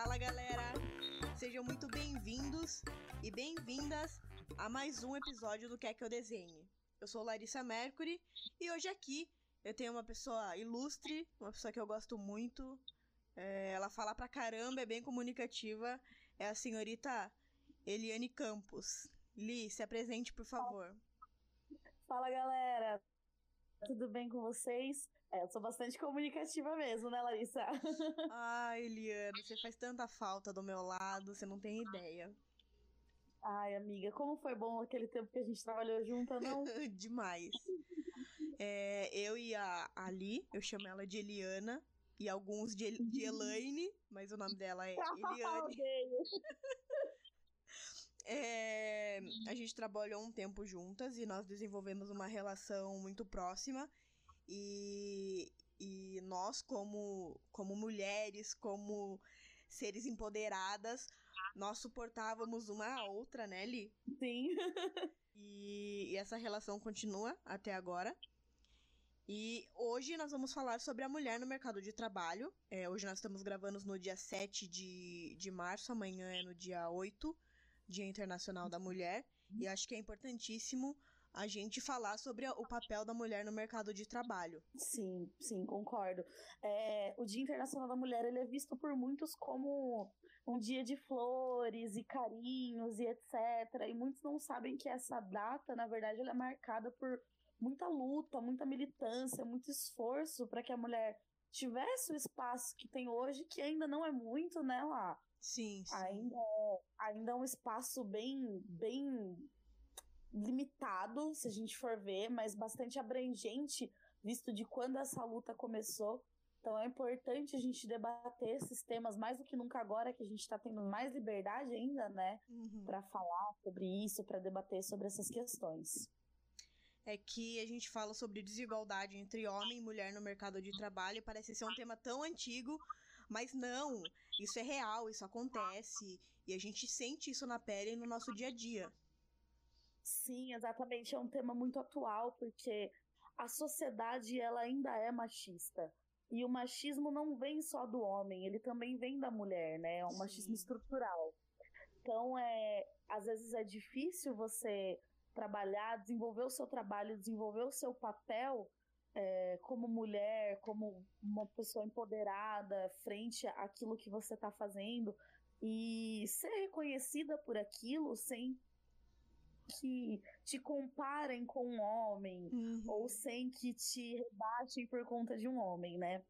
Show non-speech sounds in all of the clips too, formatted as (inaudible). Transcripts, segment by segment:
Fala galera! Sejam muito bem-vindos e bem-vindas a mais um episódio do Quer Que Eu Desenhe. Eu sou Larissa Mercury e hoje aqui eu tenho uma pessoa ilustre, uma pessoa que eu gosto muito. É, ela fala pra caramba, é bem comunicativa. É a senhorita Eliane Campos. Li, se apresente, por favor. Fala galera, tudo bem com vocês? É, eu sou bastante comunicativa mesmo, né, Larissa? (laughs) Ai, Eliane, você faz tanta falta do meu lado, você não tem ideia. Ai, amiga, como foi bom aquele tempo que a gente trabalhou junto, não? (laughs) Demais. É, eu e a Ali, eu chamo ela de Eliana, e alguns de, de Elaine, mas o nome dela é (laughs) Eliane. É, a gente trabalhou um tempo juntas e nós desenvolvemos uma relação muito próxima. E, e nós, como, como mulheres, como seres empoderadas, nós suportávamos uma a outra, né, Li? Sim. (laughs) e, e essa relação continua até agora. E hoje nós vamos falar sobre a mulher no mercado de trabalho. É, hoje nós estamos gravando no dia 7 de, de março, amanhã é no dia 8. Dia Internacional da Mulher, e acho que é importantíssimo a gente falar sobre o papel da mulher no mercado de trabalho. Sim, sim, concordo. É, o Dia Internacional da Mulher ele é visto por muitos como um dia de flores e carinhos e etc. E muitos não sabem que essa data, na verdade, ela é marcada por muita luta, muita militância, muito esforço para que a mulher tivesse o espaço que tem hoje, que ainda não é muito, né, lá. Sim, sim. Ainda, é, ainda é um espaço bem, bem limitado, se a gente for ver, mas bastante abrangente, visto de quando essa luta começou. Então é importante a gente debater esses temas mais do que nunca agora, que a gente está tendo mais liberdade ainda, né, uhum. para falar sobre isso, para debater sobre essas questões é que a gente fala sobre desigualdade entre homem e mulher no mercado de trabalho. Parece ser um tema tão antigo, mas não. Isso é real, isso acontece. E a gente sente isso na pele no nosso dia a dia. Sim, exatamente. É um tema muito atual, porque a sociedade ela ainda é machista. E o machismo não vem só do homem, ele também vem da mulher, né? É um Sim. machismo estrutural. Então, é, às vezes é difícil você trabalhar, desenvolver o seu trabalho, desenvolver o seu papel é, como mulher, como uma pessoa empoderada frente àquilo que você está fazendo e ser reconhecida por aquilo sem que te comparem com um homem uhum. ou sem que te rebaixem por conta de um homem, né?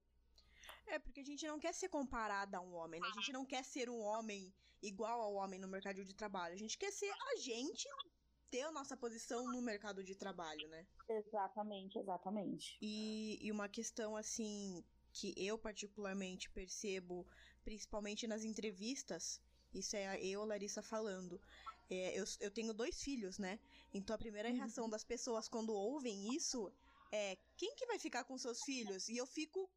É, porque a gente não quer ser comparada a um homem, né? A gente não quer ser um homem igual ao homem no mercado de trabalho. A gente quer ser a gente ter a nossa posição no mercado de trabalho, né? Exatamente, exatamente. E, e uma questão assim que eu particularmente percebo, principalmente nas entrevistas, isso é eu, Larissa, falando. É, eu, eu tenho dois filhos, né? Então a primeira uhum. reação das pessoas quando ouvem isso é: quem que vai ficar com seus filhos? E eu fico,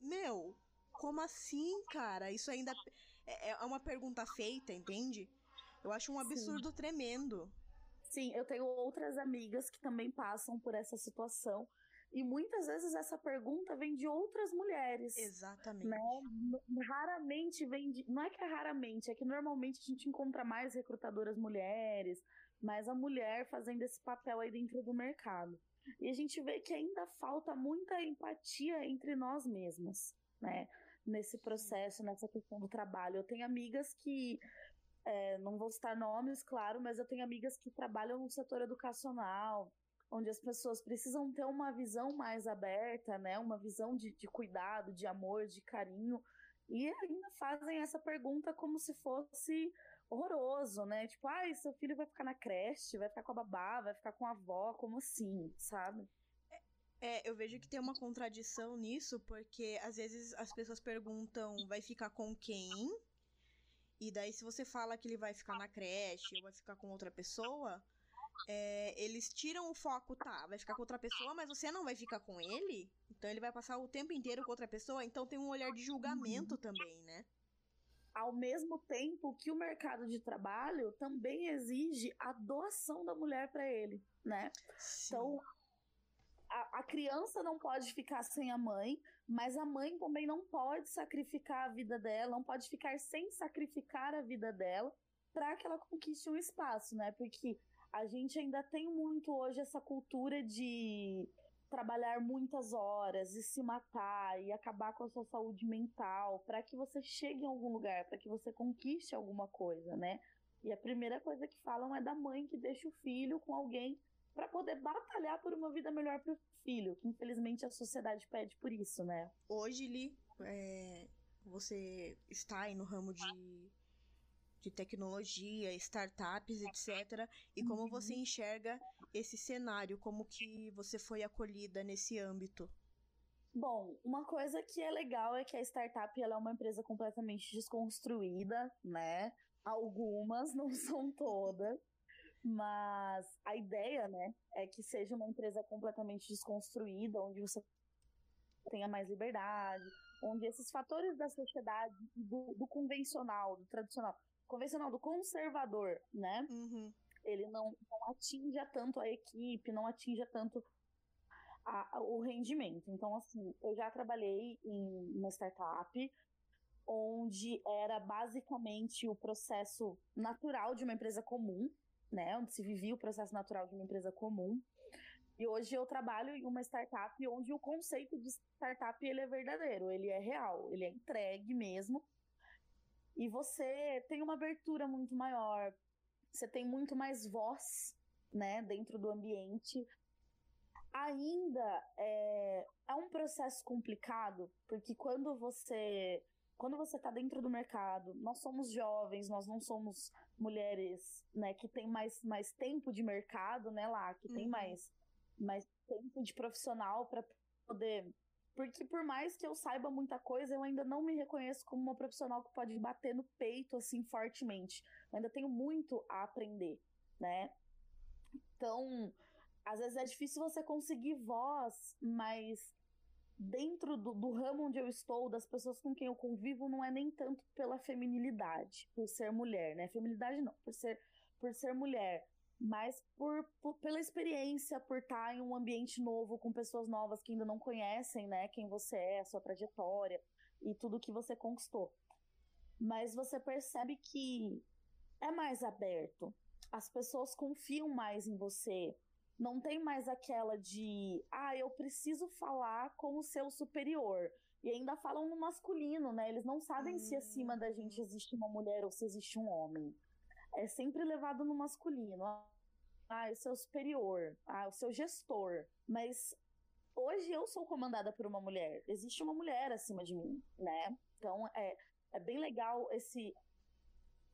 meu, como assim, cara? Isso ainda é, é uma pergunta feita, entende? Eu acho um absurdo Sim. tremendo. Sim, eu tenho outras amigas que também passam por essa situação. E muitas vezes essa pergunta vem de outras mulheres. Exatamente. Né? Raramente vem de. Não é que é raramente, é que normalmente a gente encontra mais recrutadoras mulheres, mais a mulher fazendo esse papel aí dentro do mercado. E a gente vê que ainda falta muita empatia entre nós mesmas, né? Nesse processo, nessa questão do trabalho. Eu tenho amigas que é, não vou citar nomes, claro, mas eu tenho amigas que trabalham no setor educacional, onde as pessoas precisam ter uma visão mais aberta, né? Uma visão de, de cuidado, de amor, de carinho. E ainda fazem essa pergunta como se fosse horroroso, né? Tipo, ai, ah, seu filho vai ficar na creche, vai ficar com a babá, vai ficar com a avó, como assim, sabe? É, eu vejo que tem uma contradição nisso, porque às vezes as pessoas perguntam, vai ficar com quem? E daí, se você fala que ele vai ficar na creche ou vai ficar com outra pessoa, é, eles tiram o foco, tá? Vai ficar com outra pessoa, mas você não vai ficar com ele? Então ele vai passar o tempo inteiro com outra pessoa? Então tem um olhar de julgamento também, né? Ao mesmo tempo que o mercado de trabalho também exige a doação da mulher para ele, né? Sim. Então a, a, criança não pode ficar sem a mãe, mas a mãe também não pode sacrificar a vida dela, não pode ficar sem sacrificar a vida dela para que ela conquiste um espaço, né? Porque a gente ainda tem muito hoje essa cultura de trabalhar muitas horas e se matar e acabar com a sua saúde mental para que você chegue em algum lugar, para que você conquiste alguma coisa, né? E a primeira coisa que falam é da mãe que deixa o filho com alguém para poder batalhar por uma vida melhor para o filho, que infelizmente a sociedade pede por isso, né? Hoje, Li, é, você está aí no ramo de, de tecnologia, startups, etc. E como uhum. você enxerga esse cenário, como que você foi acolhida nesse âmbito? Bom, uma coisa que é legal é que a startup ela é uma empresa completamente desconstruída, né? Algumas, (laughs) não são todas. Mas a ideia, né, é que seja uma empresa completamente desconstruída, onde você tenha mais liberdade, onde esses fatores da sociedade, do, do convencional, do tradicional, convencional, do conservador, né, uhum. ele não, não atinja tanto a equipe, não atinja tanto a, a, o rendimento. Então, assim, eu já trabalhei em uma startup onde era basicamente o processo natural de uma empresa comum, né, onde se vivia o processo natural de uma empresa comum. E hoje eu trabalho em uma startup onde o conceito de startup ele é verdadeiro, ele é real, ele é entregue mesmo. E você tem uma abertura muito maior, você tem muito mais voz, né, dentro do ambiente. Ainda é, é um processo complicado, porque quando você quando você está dentro do mercado, nós somos jovens, nós não somos mulheres, né, que tem mais, mais tempo de mercado, né, lá, que uhum. tem mais, mais tempo de profissional para poder. Porque por mais que eu saiba muita coisa, eu ainda não me reconheço como uma profissional que pode bater no peito assim fortemente. Eu ainda tenho muito a aprender, né? Então, às vezes é difícil você conseguir voz, mas dentro do, do, ramo onde eu estou, das pessoas com quem eu convivo, não é nem tanto pela feminilidade, por ser mulher, né? Feminilidade não, por ser, por ser mulher, mas por, por, pela experiência, por estar em um ambiente novo, com pessoas novas que ainda não conhecem, né? Quem você é, a sua trajetória e tudo que você conquistou. Mas você percebe que é mais aberto. As pessoas confiam mais em você, não tem mais aquela de, ah, eu preciso falar com o seu superior. E ainda falam no masculino, né? Eles não sabem hum. se acima da gente hum. existe uma mulher ou se existe um homem. É sempre levado no masculino. Ah, o seu superior. Ah, o seu gestor. Mas hoje eu sou comandada por uma mulher. Existe uma mulher acima de mim, né? Então é, é bem legal esse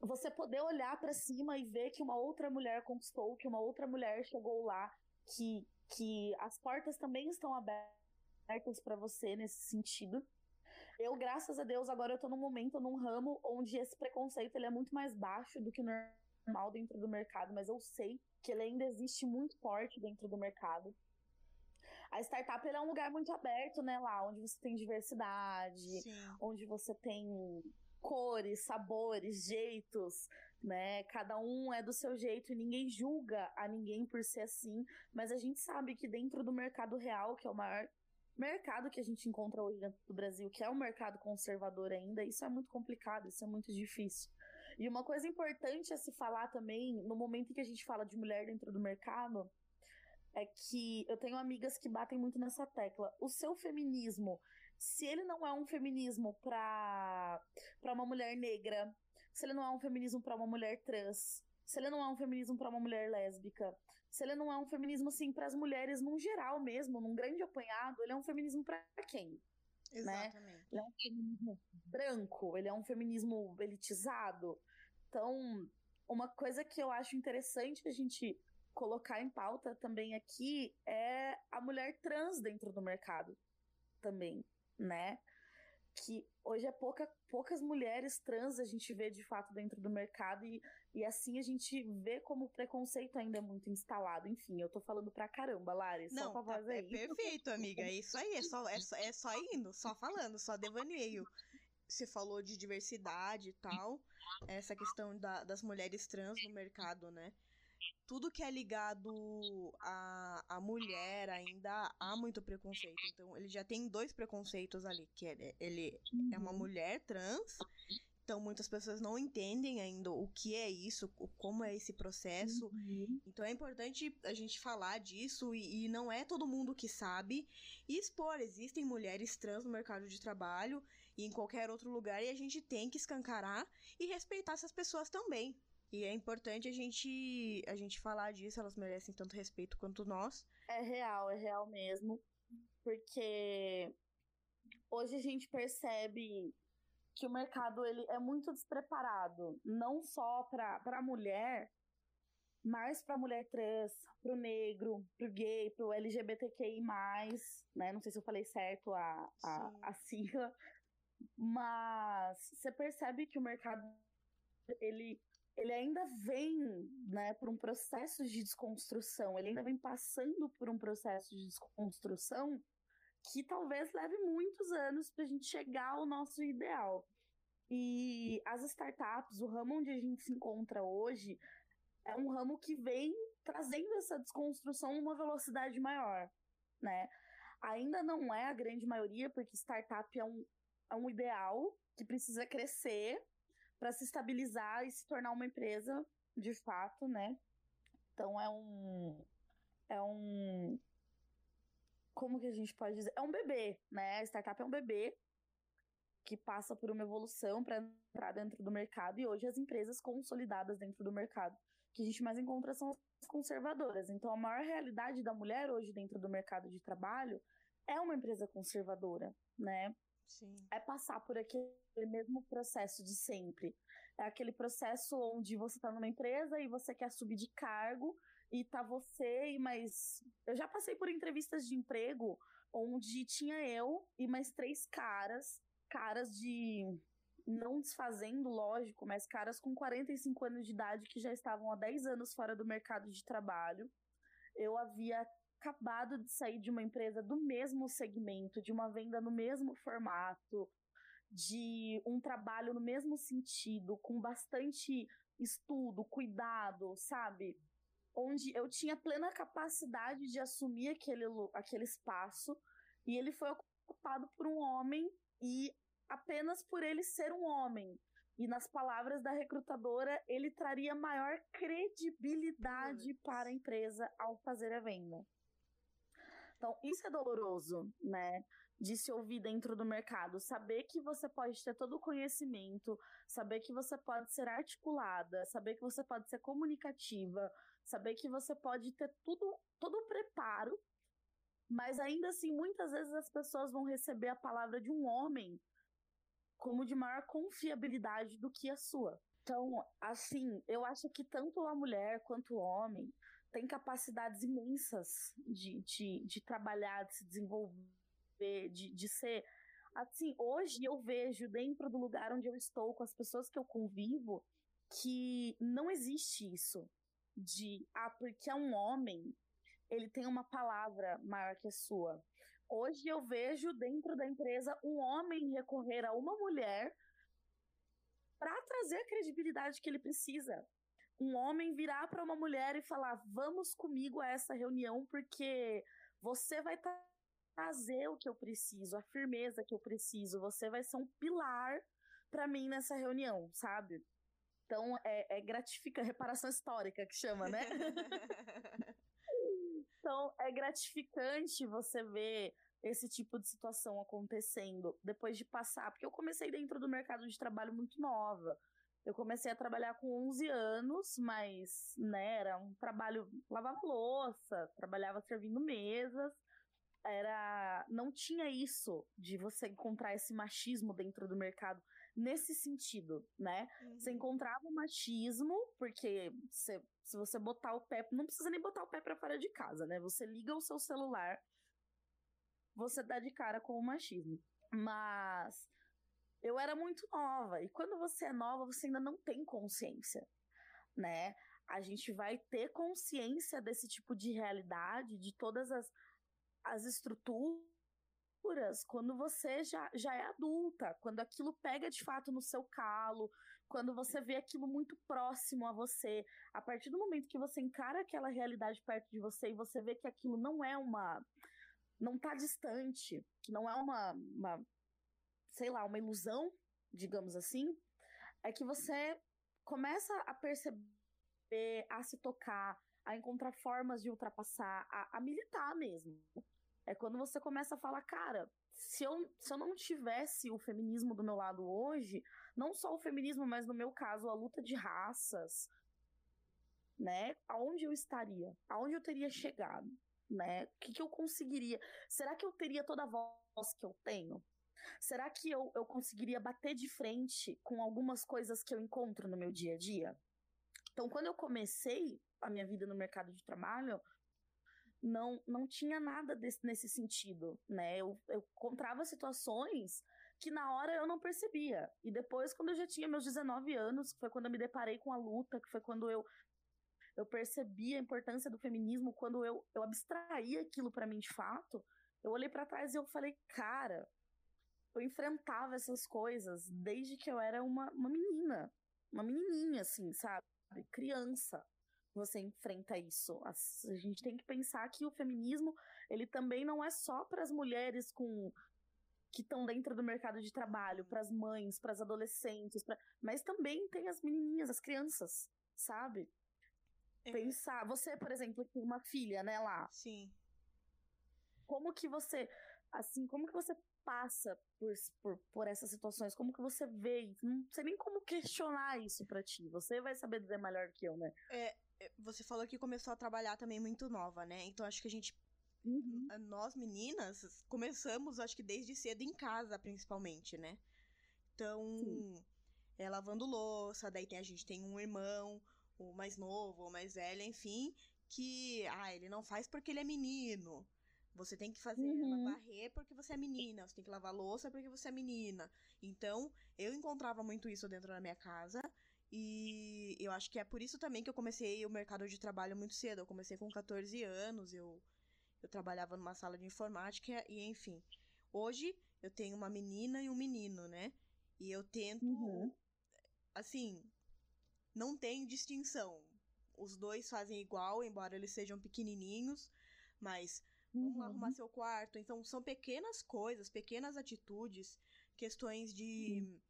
você poder olhar para cima e ver que uma outra mulher conquistou, que uma outra mulher chegou lá, que, que as portas também estão abertas para você nesse sentido. Eu, graças a Deus, agora eu tô num momento, num ramo onde esse preconceito ele é muito mais baixo do que normal dentro do mercado, mas eu sei que ele ainda existe muito forte dentro do mercado. A startup é um lugar muito aberto, né, lá, onde você tem diversidade, Sim. onde você tem cores, sabores, jeitos, né? Cada um é do seu jeito e ninguém julga a ninguém por ser assim, mas a gente sabe que dentro do mercado real, que é o maior mercado que a gente encontra hoje dentro do Brasil, que é um mercado conservador ainda, isso é muito complicado, isso é muito difícil. E uma coisa importante a se falar também, no momento em que a gente fala de mulher dentro do mercado, é que eu tenho amigas que batem muito nessa tecla. O seu feminismo, se ele não é um feminismo para uma mulher negra, se ele não é um feminismo para uma mulher trans, se ele não é um feminismo para uma mulher lésbica, se ele não é um feminismo assim para as mulheres num geral mesmo, num grande apanhado, ele é um feminismo para quem? Né? Exatamente. Né? Ele é um feminismo branco, ele é um feminismo elitizado. Então, uma coisa que eu acho interessante a gente colocar em pauta também aqui é a mulher trans dentro do mercado também né? Que hoje é pouca, poucas mulheres trans a gente vê de fato dentro do mercado e, e assim a gente vê como o preconceito ainda é muito instalado. Enfim, eu tô falando pra caramba, Lari. Não, só tá, é perfeito, amiga. É isso aí, é só, é, só, é só indo, só falando, só devaneio. Você falou de diversidade e tal, essa questão da, das mulheres trans no mercado, né? tudo que é ligado à, à mulher ainda há muito preconceito. Então, ele já tem dois preconceitos ali, que é, ele é uma uhum. mulher trans, então muitas pessoas não entendem ainda o que é isso, como é esse processo. Uhum. Então é importante a gente falar disso e, e não é todo mundo que sabe e expor. Existem mulheres trans no mercado de trabalho e em qualquer outro lugar e a gente tem que escancarar e respeitar essas pessoas também. E é importante a gente, a gente falar disso, elas merecem tanto respeito quanto nós. É real, é real mesmo. Porque hoje a gente percebe que o mercado ele é muito despreparado, não só para a mulher, mas para a mulher trans, para o negro, para o gay, para o LGBTQI+, né? Não sei se eu falei certo a, a, a sigla, mas você percebe que o mercado ele ele ainda vem né, por um processo de desconstrução, ele ainda vem passando por um processo de desconstrução que talvez leve muitos anos para a gente chegar ao nosso ideal. E as startups, o ramo onde a gente se encontra hoje, é um ramo que vem trazendo essa desconstrução numa velocidade maior, né? Ainda não é a grande maioria, porque startup é um, é um ideal que precisa crescer para se estabilizar e se tornar uma empresa de fato, né? Então é um é um como que a gente pode dizer? É um bebê, né? A startup é um bebê que passa por uma evolução para entrar dentro do mercado e hoje as empresas consolidadas dentro do mercado que a gente mais encontra são as conservadoras. Então a maior realidade da mulher hoje dentro do mercado de trabalho é uma empresa conservadora, né? Sim. É passar por aquele mesmo processo de sempre. É aquele processo onde você está numa empresa e você quer subir de cargo e tá você e mais. Eu já passei por entrevistas de emprego onde tinha eu e mais três caras, caras de. Não desfazendo, lógico, mas caras com 45 anos de idade que já estavam há 10 anos fora do mercado de trabalho. Eu havia acabado de sair de uma empresa do mesmo segmento, de uma venda no mesmo formato, de um trabalho no mesmo sentido, com bastante estudo, cuidado, sabe? Onde eu tinha plena capacidade de assumir aquele, aquele espaço e ele foi ocupado por um homem e apenas por ele ser um homem. E nas palavras da recrutadora, ele traria maior credibilidade para a empresa ao fazer a venda. Então, isso é doloroso, né? De se ouvir dentro do mercado. Saber que você pode ter todo o conhecimento, saber que você pode ser articulada, saber que você pode ser comunicativa, saber que você pode ter tudo, todo o preparo, mas ainda assim, muitas vezes as pessoas vão receber a palavra de um homem como de maior confiabilidade do que a sua. Então, assim, eu acho que tanto a mulher quanto o homem tem capacidades imensas de, de, de trabalhar, de se desenvolver, de, de ser. Assim, hoje eu vejo dentro do lugar onde eu estou, com as pessoas que eu convivo, que não existe isso de, ah, porque é um homem, ele tem uma palavra maior que a sua. Hoje eu vejo dentro da empresa um homem recorrer a uma mulher para trazer a credibilidade que ele precisa um homem virar para uma mulher e falar: "Vamos comigo a essa reunião porque você vai trazer o que eu preciso, a firmeza que eu preciso, você vai ser um pilar para mim nessa reunião, sabe?" Então é, é gratificante, reparação histórica que chama, né? (laughs) então é gratificante você ver esse tipo de situação acontecendo depois de passar, porque eu comecei dentro do mercado de trabalho muito nova. Eu comecei a trabalhar com 11 anos, mas, né, era um trabalho, lavava louça, trabalhava servindo mesas, era, não tinha isso de você encontrar esse machismo dentro do mercado nesse sentido, né? Uhum. Você encontrava o machismo, porque você, se você botar o pé, não precisa nem botar o pé para fora de casa, né? Você liga o seu celular, você dá de cara com o machismo. Mas eu era muito nova. E quando você é nova, você ainda não tem consciência, né? A gente vai ter consciência desse tipo de realidade, de todas as, as estruturas, quando você já, já é adulta, quando aquilo pega de fato no seu calo, quando você vê aquilo muito próximo a você, a partir do momento que você encara aquela realidade perto de você e você vê que aquilo não é uma. não tá distante, que não é uma, uma sei lá, uma ilusão, digamos assim, é que você começa a perceber, a se tocar, a encontrar formas de ultrapassar, a, a militar mesmo. É quando você começa a falar, cara, se eu, se eu não tivesse o feminismo do meu lado hoje, não só o feminismo, mas no meu caso, a luta de raças, né? Aonde eu estaria? Aonde eu teria chegado? Né? O que, que eu conseguiria? Será que eu teria toda a voz que eu tenho? Será que eu, eu conseguiria bater de frente com algumas coisas que eu encontro no meu dia a dia? Então, quando eu comecei a minha vida no mercado de trabalho, não, não tinha nada desse, nesse sentido, né? Eu, eu encontrava situações que na hora eu não percebia. E depois, quando eu já tinha meus 19 anos, que foi quando eu me deparei com a luta, que foi quando eu eu percebi a importância do feminismo, quando eu, eu abstraí aquilo para mim de fato, eu olhei para trás e eu falei, cara, eu enfrentava essas coisas desde que eu era uma, uma menina, uma menininha, assim, sabe? Criança você enfrenta isso. A, a gente tem que pensar que o feminismo, ele também não é só para as mulheres com que estão dentro do mercado de trabalho, para as mães, para as adolescentes, pra... mas também tem as menininhas, as crianças, sabe? É. Pensar, você, por exemplo, tem uma filha, né, lá. Sim. Como que você, assim, como que você passa por, por, por essas situações? Como que você vê? Não sei nem como questionar isso para ti. Você vai saber dizer melhor que eu, né? É, é, você falou que começou a trabalhar também muito nova, né? Então acho que a gente. Uhum. Nós meninas começamos, acho que desde cedo em casa, principalmente, né? Então, é lavando louça, daí tem, a gente tem um irmão, o mais novo, o mais velho, enfim, que, ah, ele não faz porque ele é menino. Você tem que fazer uhum. varrer porque você é menina, você tem que lavar louça porque você é menina. Então, eu encontrava muito isso dentro da minha casa. E eu acho que é por isso também que eu comecei o mercado de trabalho muito cedo. Eu comecei com 14 anos, eu, eu trabalhava numa sala de informática e enfim. Hoje eu tenho uma menina e um menino, né? E eu tento. Uhum. Assim, não tem distinção. Os dois fazem igual, embora eles sejam pequenininhos, mas uhum. vamos arrumar seu quarto. Então, são pequenas coisas, pequenas atitudes, questões de. Uhum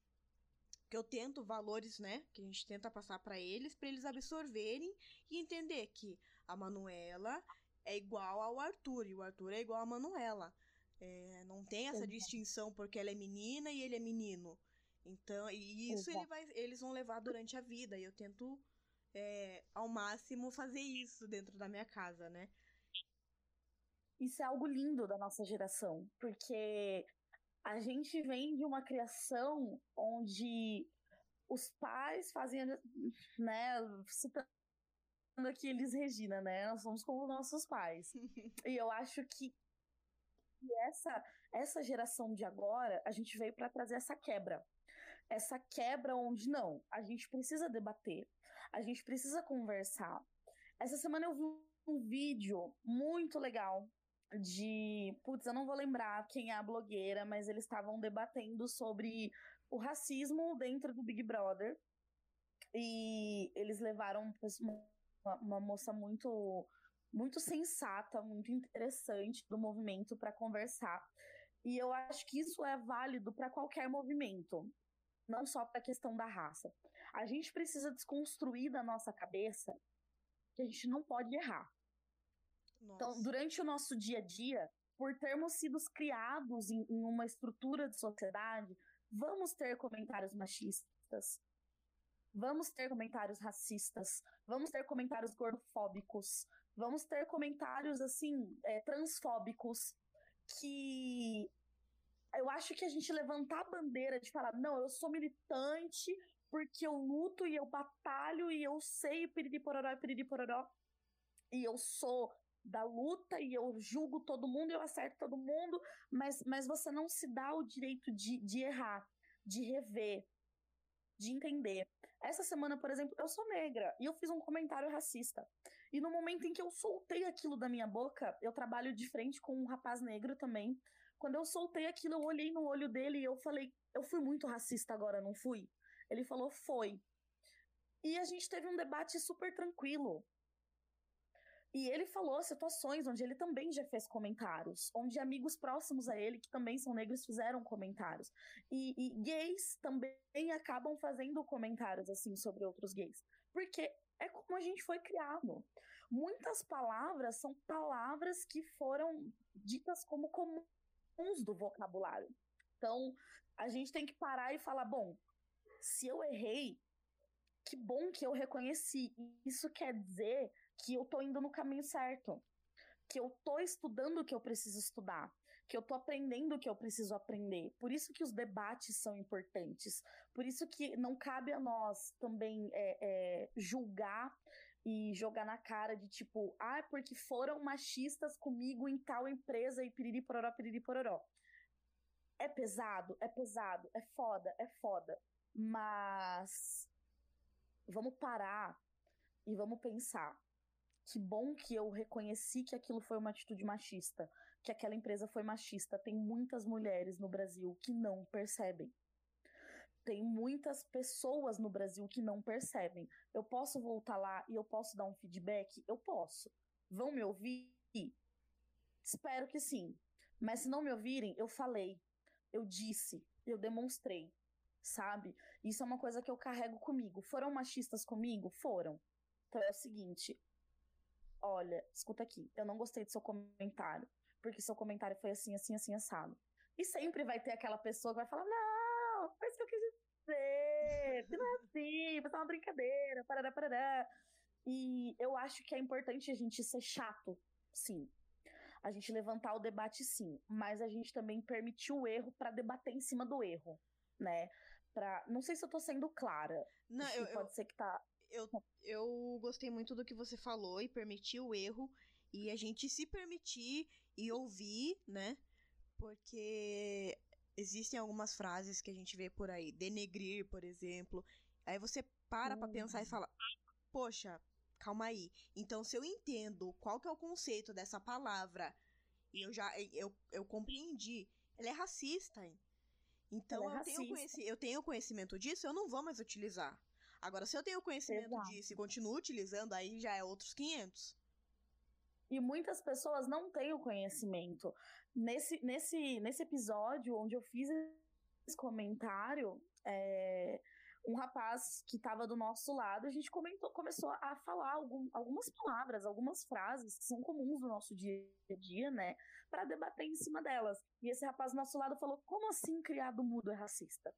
que eu tento valores, né, que a gente tenta passar para eles, para eles absorverem e entender que a Manuela é igual ao Arthur e o Arthur é igual a Manuela. É, não tem essa distinção porque ela é menina e ele é menino. Então, e isso ele vai, eles vão levar durante a vida. E eu tento é, ao máximo fazer isso dentro da minha casa, né? Isso é algo lindo da nossa geração, porque a gente vem de uma criação onde os pais fazem, né, citando aqui eles Regina, né, nós somos como nossos pais. (laughs) e eu acho que essa essa geração de agora, a gente veio para trazer essa quebra. Essa quebra onde não, a gente precisa debater, a gente precisa conversar. Essa semana eu vi um vídeo muito legal de. Putz, eu não vou lembrar quem é a blogueira, mas eles estavam debatendo sobre o racismo dentro do Big Brother. E eles levaram uma, uma moça muito muito sensata, muito interessante do movimento para conversar. E eu acho que isso é válido para qualquer movimento, não só para a questão da raça. A gente precisa desconstruir da nossa cabeça que a gente não pode errar. Então, Nossa. Então, durante o nosso dia a dia, por termos sido criados em, em uma estrutura de sociedade, vamos ter comentários machistas, vamos ter comentários racistas, vamos ter comentários gordofóbicos, vamos ter comentários assim é, transfóbicos que eu acho que a gente levantar a bandeira de falar não, eu sou militante porque eu luto e eu batalho e eu sei piriri pororó piriri pororó e eu sou da luta e eu julgo todo mundo, eu acerto todo mundo, mas, mas você não se dá o direito de, de errar, de rever, de entender. Essa semana, por exemplo, eu sou negra e eu fiz um comentário racista. E no momento em que eu soltei aquilo da minha boca, eu trabalho de frente com um rapaz negro também. Quando eu soltei aquilo, eu olhei no olho dele e eu falei: eu fui muito racista agora, não fui? Ele falou: foi. E a gente teve um debate super tranquilo. E ele falou situações onde ele também já fez comentários, onde amigos próximos a ele, que também são negros, fizeram comentários. E, e gays também acabam fazendo comentários assim sobre outros gays. Porque é como a gente foi criado. Muitas palavras são palavras que foram ditas como comuns do vocabulário. Então, a gente tem que parar e falar: bom, se eu errei, que bom que eu reconheci. Isso quer dizer que eu tô indo no caminho certo. Que eu tô estudando o que eu preciso estudar. Que eu tô aprendendo o que eu preciso aprender. Por isso que os debates são importantes. Por isso que não cabe a nós também é, é, julgar e jogar na cara de tipo, ah, porque foram machistas comigo em tal empresa e piriri pororó, piriri pororó. É pesado, é pesado, é foda, é foda. Mas vamos parar e vamos pensar. Que bom que eu reconheci que aquilo foi uma atitude machista, que aquela empresa foi machista. Tem muitas mulheres no Brasil que não percebem. Tem muitas pessoas no Brasil que não percebem. Eu posso voltar lá e eu posso dar um feedback? Eu posso. Vão me ouvir? Espero que sim. Mas se não me ouvirem, eu falei eu disse, eu demonstrei, sabe? Isso é uma coisa que eu carrego comigo. Foram machistas comigo? Foram. Então é o seguinte: olha, escuta aqui, eu não gostei do seu comentário, porque seu comentário foi assim, assim, assim, assado. E sempre vai ter aquela pessoa que vai falar: não, foi isso que eu quis dizer, não é assim, foi só uma brincadeira, parará, parará. E eu acho que é importante a gente ser chato, sim a gente levantar o debate sim, mas a gente também permitir o erro para debater em cima do erro, né? Pra... Não sei se eu tô sendo clara. Não, eu, pode eu, ser que tá. Eu, eu gostei muito do que você falou e permitir o erro e a gente se permitir e ouvir, né? Porque existem algumas frases que a gente vê por aí, denegrir, por exemplo. Aí você para uhum. pra pensar e uhum. fala: Poxa, calma aí. Então, se eu entendo qual que é o conceito dessa palavra e eu já eu, eu compreendi, ela é racista. Hein? Então, é eu, Tenho conheci, eu tenho conhecimento disso, eu não vou mais utilizar. Agora, se eu tenho conhecimento Exato. disso e continuo utilizando, aí já é outros 500. E muitas pessoas não têm o conhecimento. Nesse, nesse, nesse episódio onde eu fiz esse comentário, é, um rapaz que estava do nosso lado, a gente comentou, começou a falar algum, algumas palavras, algumas frases que são comuns no nosso dia a dia, né, para debater em cima delas. E esse rapaz do nosso lado falou: como assim criado mudo é racista?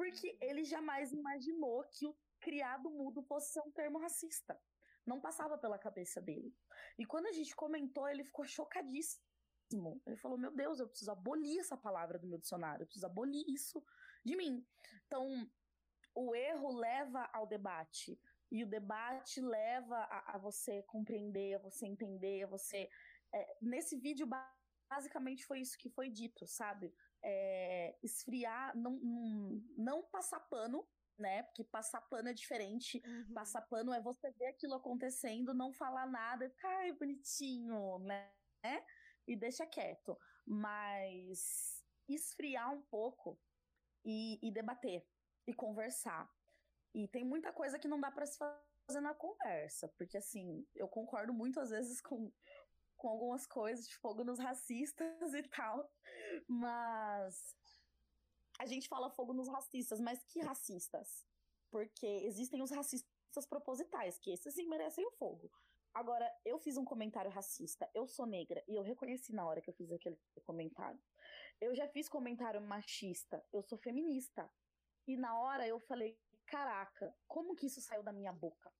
Porque ele jamais imaginou que o criado mudo fosse ser um termo racista. Não passava pela cabeça dele. E quando a gente comentou, ele ficou chocadíssimo. Ele falou: Meu Deus, eu preciso abolir essa palavra do meu dicionário, eu preciso abolir isso de mim. Então, o erro leva ao debate. E o debate leva a, a você compreender, a você entender, a você. É, nesse vídeo, basicamente foi isso que foi dito, sabe? É, esfriar, não, não, não passar pano, né? Porque passar pano é diferente. Uhum. Passar pano é você ver aquilo acontecendo, não falar nada, ficar, ai, bonitinho, né? E deixa quieto. Mas esfriar um pouco e, e debater e conversar. E tem muita coisa que não dá para se fazer na conversa, porque assim, eu concordo muito às vezes com, com algumas coisas, de fogo nos racistas (laughs) e tal, mas a gente fala fogo nos racistas, mas que racistas? Porque existem os racistas propositais, que esses sim merecem o fogo. Agora, eu fiz um comentário racista, eu sou negra, e eu reconheci na hora que eu fiz aquele comentário. Eu já fiz comentário machista, eu sou feminista. E na hora eu falei, caraca, como que isso saiu da minha boca?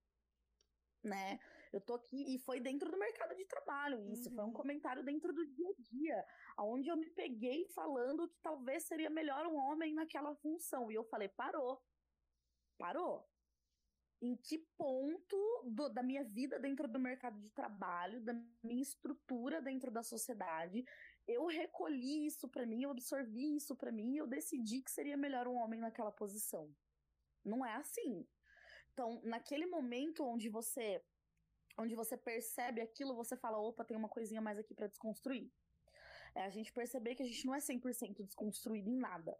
Né? Eu tô aqui e foi dentro do mercado de trabalho isso, uhum. foi um uhum. comentário dentro do dia a dia, onde eu me peguei falando que talvez seria melhor um homem naquela função. E eu falei, parou. Parou. Em que ponto do, da minha vida dentro do mercado de trabalho, da minha estrutura dentro da sociedade, eu recolhi isso para mim, eu absorvi isso para mim e eu decidi que seria melhor um homem naquela posição. Não é assim. Então, naquele momento onde você onde você percebe aquilo, você fala, opa, tem uma coisinha mais aqui para desconstruir. É a gente perceber que a gente não é 100% desconstruído em nada.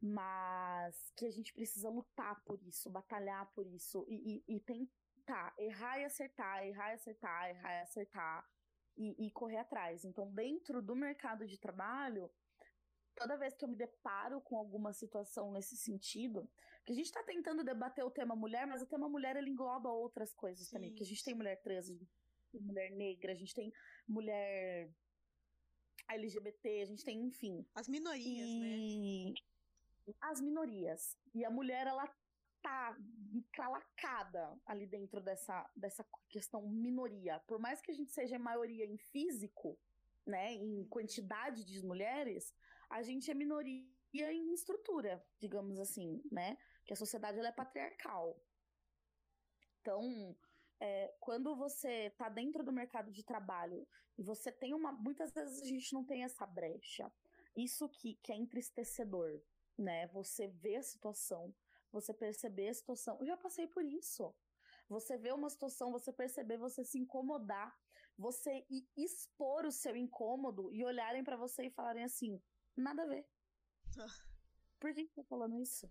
mas que a gente precisa lutar por isso, batalhar por isso e, e, e tentar errar e acertar, errar e acertar, errar e acertar e, e correr atrás. Então, dentro do mercado de trabalho, toda vez que eu me deparo com alguma situação nesse sentido, que a gente está tentando debater o tema mulher, mas o tema mulher ele engloba outras coisas Sim. também, que a gente tem mulher trans, mulher negra, a gente tem mulher LGBT, a gente tem, enfim. As minorias, e... né? As minorias. E a mulher, ela tá encalacada ali dentro dessa, dessa questão minoria. Por mais que a gente seja maioria em físico, né, em quantidade de mulheres, a gente é minoria em estrutura, digamos assim, né? Que a sociedade ela é patriarcal. Então, é, quando você está dentro do mercado de trabalho e você tem uma. Muitas vezes a gente não tem essa brecha. Isso que, que é entristecedor, né? Você vê a situação, você perceber a situação. Eu já passei por isso. Você vê uma situação, você perceber, você se incomodar, você expor o seu incômodo e olharem para você e falarem assim: nada a ver. Por que você tá falando isso?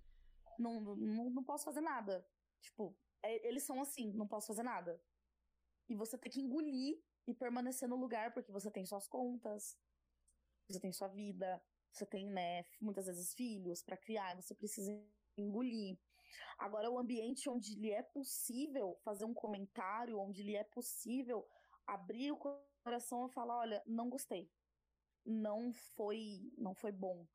Não, não, não posso fazer nada. Tipo, é, eles são assim, não posso fazer nada. E você tem que engolir e permanecer no lugar porque você tem suas contas, você tem sua vida, você tem, né, muitas vezes filhos para criar, você precisa engolir. Agora, o ambiente onde lhe é possível fazer um comentário, onde lhe é possível abrir o coração e falar, olha, não gostei. Não foi, não foi bom.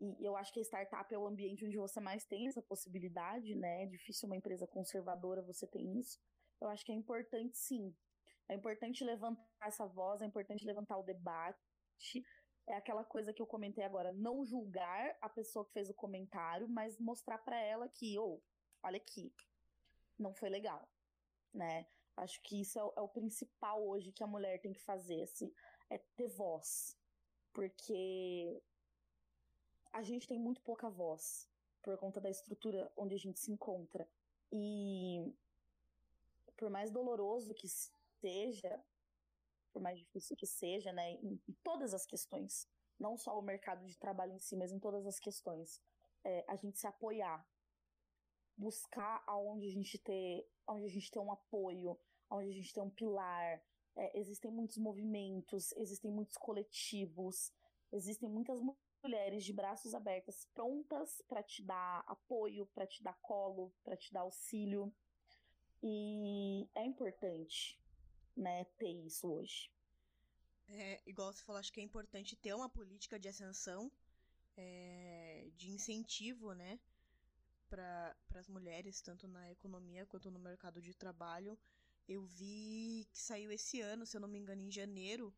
E eu acho que a startup é o ambiente onde você mais tem essa possibilidade, né? É difícil uma empresa conservadora você tem isso. Eu acho que é importante sim. É importante levantar essa voz, é importante levantar o debate. É aquela coisa que eu comentei agora, não julgar a pessoa que fez o comentário, mas mostrar para ela que, ou, oh, olha aqui, não foi legal, né? Acho que isso é o, é o, principal hoje que a mulher tem que fazer, assim, é ter voz. Porque a gente tem muito pouca voz por conta da estrutura onde a gente se encontra. E por mais doloroso que seja, por mais difícil que seja, né, em, em todas as questões, não só o mercado de trabalho em si, mas em todas as questões, é, a gente se apoiar, buscar aonde a gente ter, onde a gente tem um apoio, onde a gente tem um pilar. É, existem muitos movimentos, existem muitos coletivos, existem muitas mulheres de braços abertos, prontas para te dar apoio, para te dar colo, para te dar auxílio. E é importante, né, ter isso hoje. É, igual você falou, acho que é importante ter uma política de ascensão, é, de incentivo, né, para as mulheres, tanto na economia quanto no mercado de trabalho. Eu vi que saiu esse ano, se eu não me engano, em janeiro,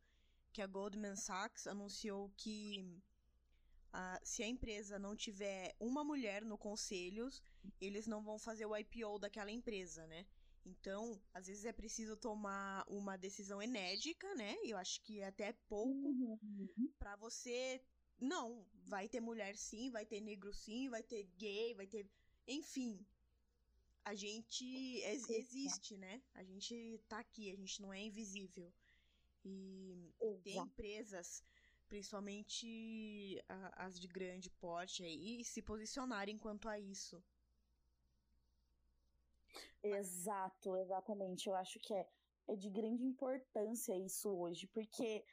que a Goldman Sachs anunciou que se a empresa não tiver uma mulher no conselho, eles não vão fazer o IPO daquela empresa, né? Então, às vezes é preciso tomar uma decisão enérgica, né? Eu acho que é até pouco uhum. para você. Não, vai ter mulher sim, vai ter negro sim, vai ter gay, vai ter. Enfim. A gente ex existe, né? A gente tá aqui, a gente não é invisível. E tem empresas principalmente as de grande porte aí, se posicionarem quanto a isso. Exato, exatamente. Eu acho que é, é de grande importância isso hoje, porque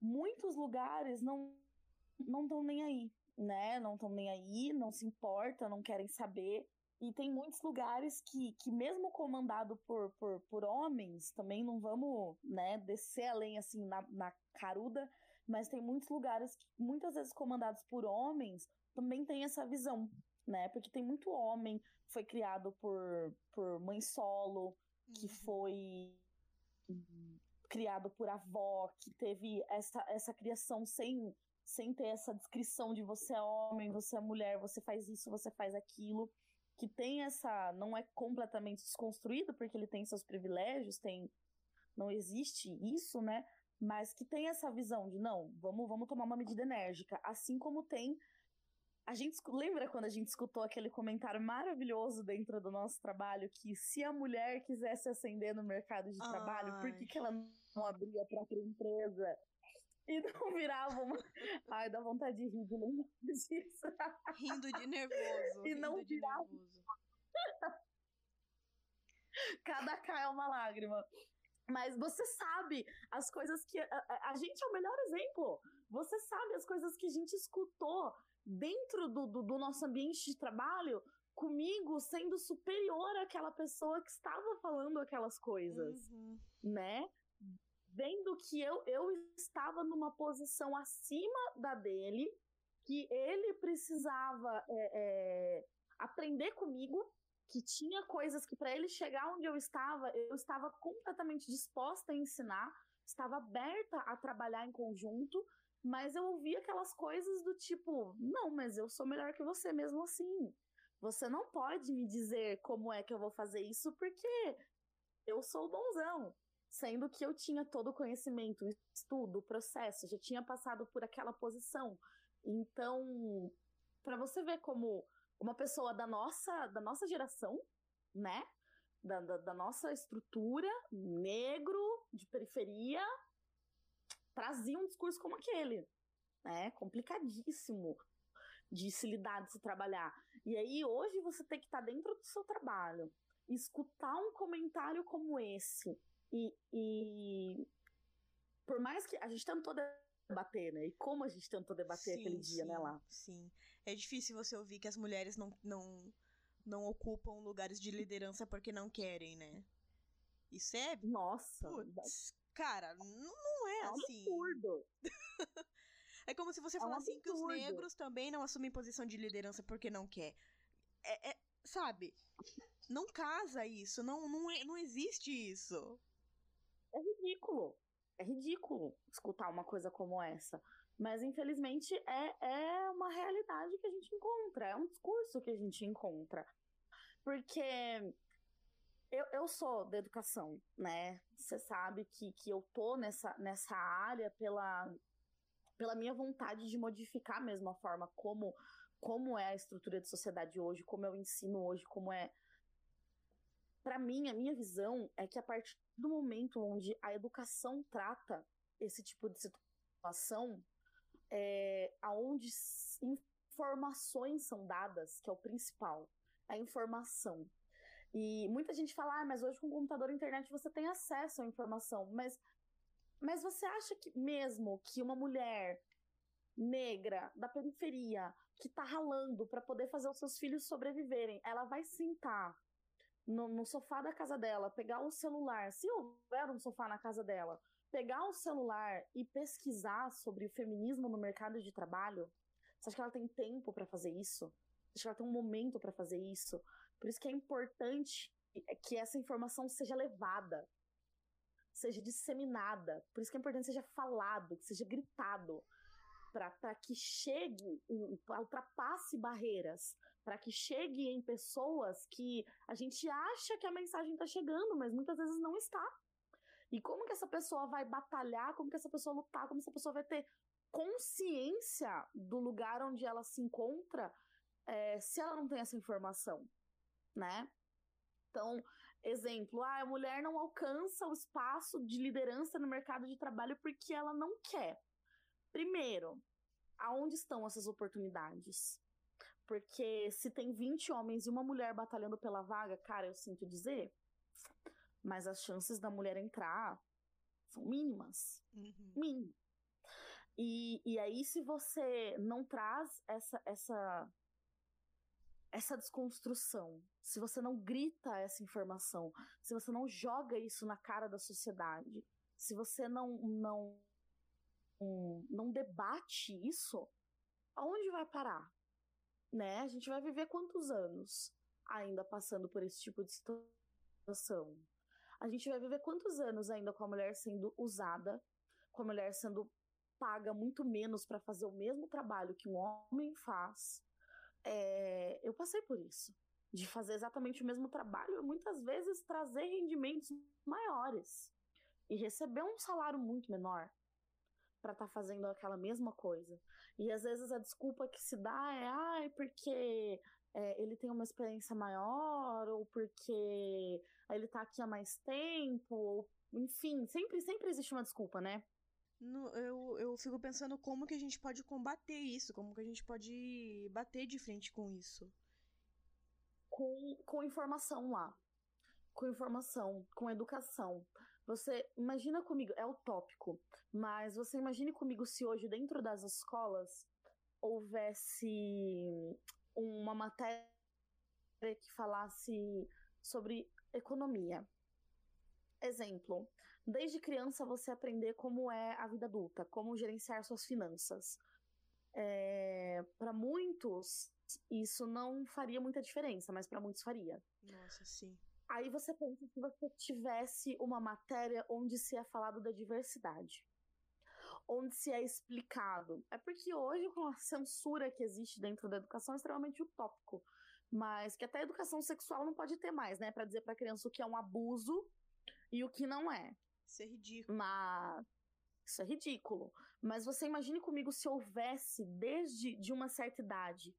muitos lugares não não estão nem aí, né? Não estão nem aí, não se importa, não querem saber. E tem muitos lugares que, que mesmo comandado por, por, por homens, também não vamos né, descer além assim na, na caruda, mas tem muitos lugares que, muitas vezes comandados por homens, também tem essa visão, né? Porque tem muito homem que foi criado por, por mãe solo, que uhum. foi criado por avó, que teve essa, essa criação sem, sem ter essa descrição de você é homem, você é mulher, você faz isso, você faz aquilo, que tem essa. não é completamente desconstruído, porque ele tem seus privilégios, tem. Não existe isso, né? mas que tem essa visão de não, vamos, vamos tomar uma medida enérgica, assim como tem a gente lembra quando a gente escutou aquele comentário maravilhoso dentro do nosso trabalho que se a mulher quisesse ascender no mercado de trabalho, por que, que ela não abria a própria empresa? E não virava uma. (laughs) Ai, dá vontade de rir de lembrar disso. Rindo de nervoso. E não rindo de virava. nervoso. Cada K é uma lágrima. Mas você sabe as coisas que. A, a- a gente é o melhor exemplo. Você sabe as coisas que a gente escutou dentro do, do, do nosso ambiente de trabalho comigo sendo superior àquela pessoa que estava falando aquelas coisas Uhum. né? Vendo que eu, eu estava numa posição acima da dele, que ele precisava é, é, aprender comigo, que tinha coisas que para ele chegar onde eu estava, eu estava completamente disposta a ensinar, estava aberta a trabalhar em conjunto, mas eu ouvia aquelas coisas do tipo: não, mas eu sou melhor que você mesmo assim. Você não pode me dizer como é que eu vou fazer isso, porque eu sou bonzão sendo que eu tinha todo o conhecimento, o estudo, o processo, já tinha passado por aquela posição. Então, para você ver como uma pessoa da nossa, da nossa geração, né? Da, da, da nossa estrutura, negro, de periferia, trazia um discurso como aquele. É complicadíssimo de se lidar, de se trabalhar. E aí, hoje, você tem que estar dentro do seu trabalho, escutar um comentário como esse, e, e por mais que a gente tentou debater, né? E como a gente tentou debater Sim, aquele dia, sim, né, lá. Sim. É difícil você ouvir que as mulheres não, não, não ocupam lugares de liderança porque não querem, né? Isso é. Nossa, Putz, cara, não, é é assim. absurdo. (laughs) É como se você É falasse assim que os negros também não assumem posição de liderança porque não quer. É, é- sabe? Não casa isso, não, não, é- não existe isso. É ridículo. É ridículo escutar uma coisa como essa. Mas, infelizmente, é, é uma realidade que a gente encontra. É um discurso que a gente encontra. Porque eu, eu sou da educação, né? Você sabe que, que eu tô nessa, nessa área pela, pela minha vontade de modificar mesmo a forma como, como é a estrutura de sociedade hoje, como o ensino hoje, como é. Para mim, a minha visão é que a partir do momento onde a educação trata esse tipo de situação, é, aonde informações são dadas, que é o principal, a informação. E muita gente fala, ah, mas hoje com computador e internet você tem acesso à informação. Mas, mas você acha que mesmo que uma mulher negra da periferia que tá ralando para poder fazer os seus filhos sobreviverem, ela vai sentar no, no sofá da casa dela, pegar o celular, se houver um sofá na casa dela, pegar o celular e pesquisar sobre o feminismo no mercado de trabalho? Você acha que ela tem tempo para fazer isso? Você acha que ela tem um momento para fazer isso? Por isso que é importante que essa informação seja levada, seja disseminada. Por isso que é importante que seja falado, que seja gritado, para que chegue, ultrapasse barreiras, para que chegue em pessoas que a gente acha que a mensagem está chegando, mas muitas vezes não está. E como que essa pessoa vai batalhar, como que essa pessoa lutar, como essa pessoa vai ter consciência do lugar onde ela se encontra é, se ela não tem essa informação, né? Então, exemplo, ah, a mulher não alcança o espaço de liderança no mercado de trabalho porque ela não quer. Primeiro, aonde estão essas oportunidades? Porque se tem 20 homens e uma mulher batalhando pela vaga, cara, eu sinto dizer, mas as chances da mulher entrar são mínimas. Uhum. Mínimo. E, e aí, se você não traz essa, essa, essa desconstrução, se você não grita essa informação, se você não joga isso na cara da sociedade, se você não, não, não debate isso, aonde vai parar? Né? A gente vai viver quantos anos ainda passando por esse tipo de situação? A gente vai viver quantos anos ainda com a mulher sendo usada, com a mulher sendo paga muito menos para fazer o mesmo trabalho que um homem faz? É, eu passei por isso. De fazer exatamente o mesmo trabalho muitas vezes trazer rendimentos maiores e receber um salário muito menor para estar tá fazendo aquela mesma coisa. E às vezes a desculpa que se dá é, ai, porque é, ele tem uma experiência maior, ou porque ele tá aqui há mais tempo, ou, enfim, sempre, sempre existe uma desculpa, né? No, eu, eu fico pensando como que a gente pode combater isso, como que a gente pode bater de frente com isso. Com, com informação lá. Com informação, com educação. Você imagina comigo, é utópico, mas você imagine comigo se hoje dentro das escolas houvesse uma matéria que falasse sobre economia. Exemplo, desde criança você aprender como é a vida adulta, como gerenciar suas finanças. É, para muitos, isso não faria muita diferença, mas para muitos faria. Nossa, sim. Aí você pensa se você tivesse uma matéria onde se é falado da diversidade. Onde se é explicado. É porque hoje, com a censura que existe dentro da educação, é extremamente utópico. Mas que até a educação sexual não pode ter mais, né? Para dizer pra criança o que é um abuso e o que não é. Isso é ridículo. Mas. Isso é ridículo. Mas você imagine comigo se houvesse, desde de uma certa idade,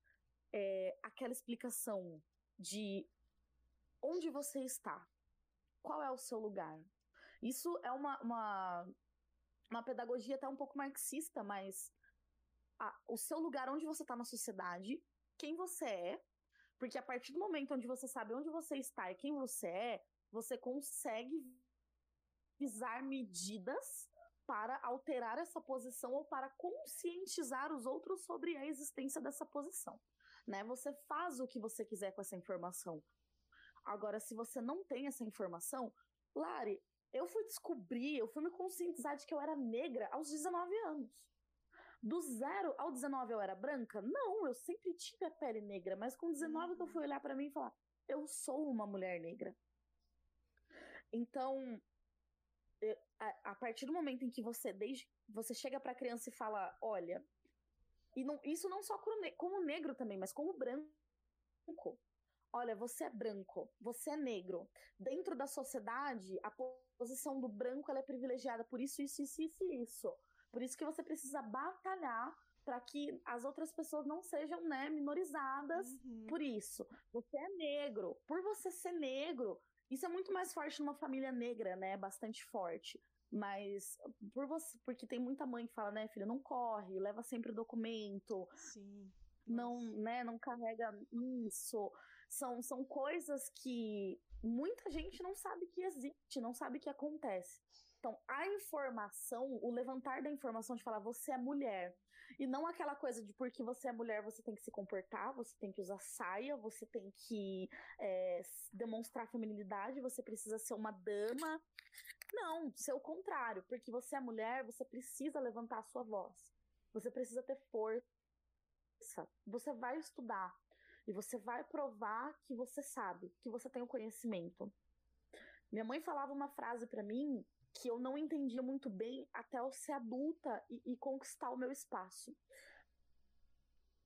é, aquela explicação de onde você está, qual é o seu lugar. Isso é uma, uma, uma pedagogia até um pouco marxista, mas ah, o seu lugar onde você está na sociedade, quem você é, porque a partir do momento onde você sabe onde você está e quem você é, você consegue visar medidas para alterar essa posição ou para conscientizar os outros sobre a existência dessa posição. Né? Você faz o que você quiser com essa informação. Agora, se você não tem essa informação, Lari, eu fui descobrir, eu fui me conscientizar de que eu era negra aos 19 anos. Do zero ao 19 eu era branca? Não, eu sempre tive a pele negra, mas com 19 que eu fui olhar para mim e falar, eu sou uma mulher negra. Então, a, a partir do momento em que você desde você chega para a criança e fala, olha, e não, isso não só como negro também, mas como branco. Olha, você é branco, você é negro. Dentro da sociedade, a posição do branco ela é privilegiada por isso, isso, isso, isso, isso. Por isso que você precisa batalhar para que as outras pessoas não sejam né, minorizadas uhum. por isso. Você é negro. Por você ser negro, isso é muito mais forte numa família negra, né? Bastante forte. Mas por você, porque tem muita mãe que fala, né, filha, não corre, leva sempre o documento. Sim. Não, né, não carrega isso. São, são coisas que muita gente não sabe que existe, não sabe que acontece. Então, a informação, o levantar da informação de falar você é mulher, e não aquela coisa de porque você é mulher você tem que se comportar, você tem que usar saia, você tem que é, demonstrar feminilidade, você precisa ser uma dama. Não, ser o contrário, porque você é mulher, você precisa levantar a sua voz. Você precisa ter força. Você vai estudar e você vai provar que você sabe, que você tem o conhecimento. Minha mãe falava uma frase para mim que eu não entendia muito bem até eu ser adulta e, e conquistar o meu espaço.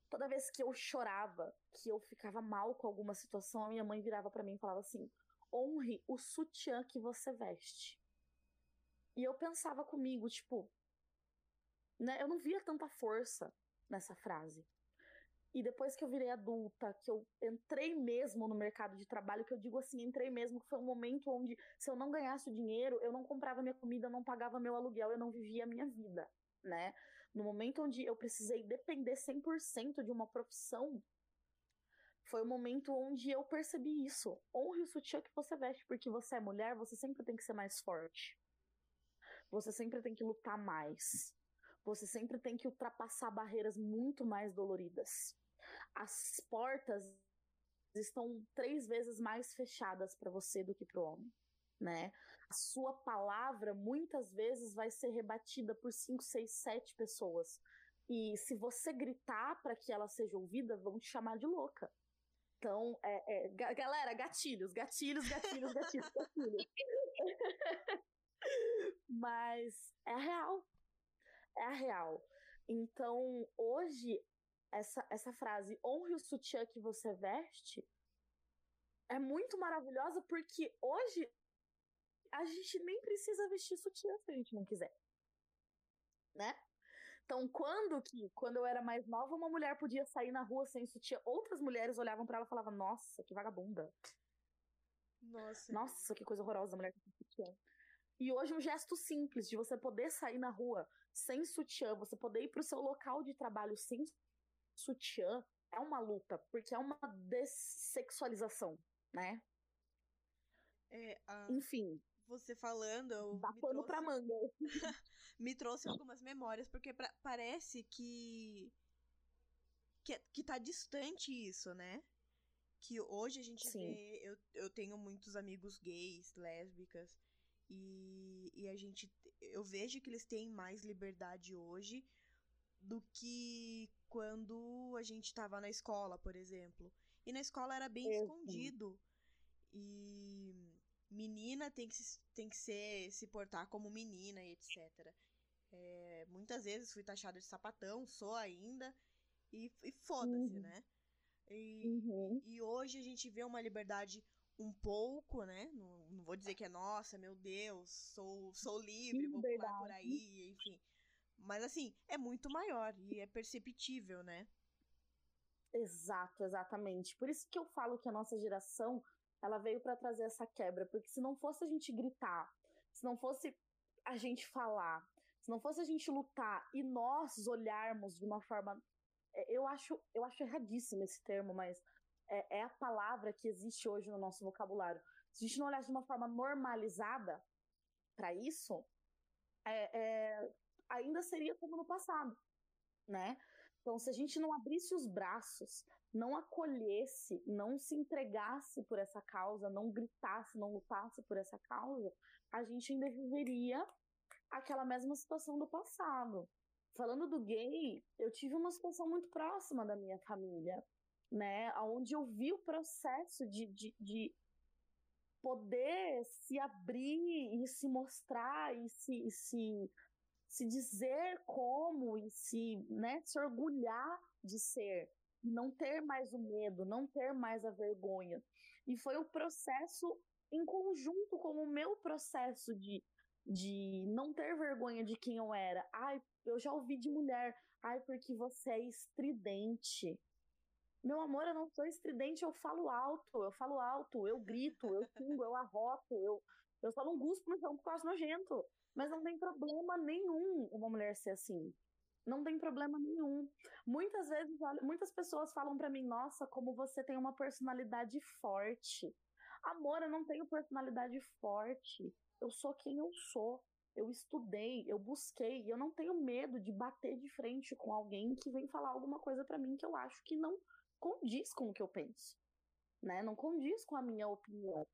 Toda vez que eu chorava, que eu ficava mal com alguma situação, a minha mãe virava para mim e falava assim: honre o sutiã que você veste. E eu pensava comigo, tipo, né, eu não via tanta força nessa frase. E depois que eu virei adulta, que eu entrei mesmo no mercado de trabalho, que eu digo assim, entrei mesmo, que foi um momento onde se eu não ganhasse o dinheiro, eu não comprava minha comida, eu não pagava meu aluguel, eu não vivia a minha vida, né? No momento onde eu precisei depender 100% de uma profissão, foi o momento onde eu percebi isso. Honre o sutiã que você veste, porque você é mulher, você sempre tem que ser mais forte. Você sempre tem que lutar mais. Você sempre tem que ultrapassar barreiras muito mais doloridas as portas estão três vezes mais fechadas para você do que para o homem. Né? A sua palavra muitas vezes vai ser rebatida por cinco, seis, sete pessoas. E se você gritar para que ela seja ouvida, vão te chamar de louca. Então, é, é, galera, gatilhos, gatilhos, gatilhos, gatilhos, gatilhos. (laughs) (laughs) Mas é real. É a real. Então, hoje, essa, essa frase, honre o sutiã que você veste, é muito maravilhosa porque hoje a gente nem precisa vestir sutiã se a gente não quiser. Né? Então, quando que, quando eu era mais nova, uma mulher podia sair na rua sem sutiã, outras mulheres olhavam para ela e falavam: "Nossa, que vagabunda". Nossa. Nossa, que coisa horrorosa a mulher com sutiã. E hoje um gesto simples de você poder sair na rua sem sutiã, você poder ir para o seu local de trabalho sem sutiã, é uma luta, porque é uma dessexualização, né? É, a... Enfim. Você falando. Eu Dá pano trouxe... pra manga. (laughs) me trouxe algumas memórias, porque pra... parece que... que. que tá distante isso, né? Que hoje a gente Sim. vê. Eu, eu tenho muitos amigos gays, lésbicas. E, e a gente. Eu vejo que eles têm mais liberdade hoje do que quando a gente estava na escola, por exemplo. E na escola era bem é, escondido. E menina tem que, se, tem que ser, se portar como menina e etc. É, muitas vezes fui taxada de sapatão, sou ainda, e, e foda-se, uhum. né? E, uhum. e hoje a gente vê uma liberdade um pouco, né? Não, não vou dizer que é nossa, meu Deus, sou, sou livre, Sim, vou verdade. pular por aí, enfim. Mas assim, é muito maior e é perceptível, né? Exato, exatamente. Por isso que eu falo que a nossa geração, ela veio para trazer essa quebra, porque se não fosse a gente gritar, se não fosse a gente falar, se não fosse a gente lutar e nós olharmos de uma forma é, eu acho, eu acho erradíssimo esse termo, mas é, é a palavra que existe hoje no nosso vocabulário. Se a gente não olhasse de uma forma normalizada para isso, é, é, ainda seria como no passado, né? Então, se a gente não abrisse os braços, não acolhesse, não se entregasse por essa causa, não gritasse, não lutasse por essa causa, a gente ainda viveria aquela mesma situação do passado. Falando do gay, eu tive uma situação muito próxima da minha família né? Onde eu vi o processo de, de, de poder se abrir e se mostrar e se, e se, se dizer como e se, né, se orgulhar de ser. Não ter mais o medo, não ter mais a vergonha. E foi o processo em conjunto com o meu processo de, de não ter vergonha de quem eu era. Ai, eu já ouvi de mulher, ai, porque você é estridente. Meu amor, eu não sou estridente, eu falo alto, eu falo alto, eu grito, eu xingo, eu arroto, eu, eu só não guspo no chão porque eu acho nojento. Mas não tem problema nenhum uma mulher ser assim. Não tem problema nenhum. Muitas vezes, muitas pessoas falam para mim, nossa, como você tem uma personalidade forte. Amor, eu não tenho personalidade forte. Eu sou quem eu sou. Eu estudei, eu busquei, eu não tenho medo de bater de frente com alguém que vem falar alguma coisa para mim que eu acho que não condiz com o que eu penso, né? Não condiz com a minha opinião.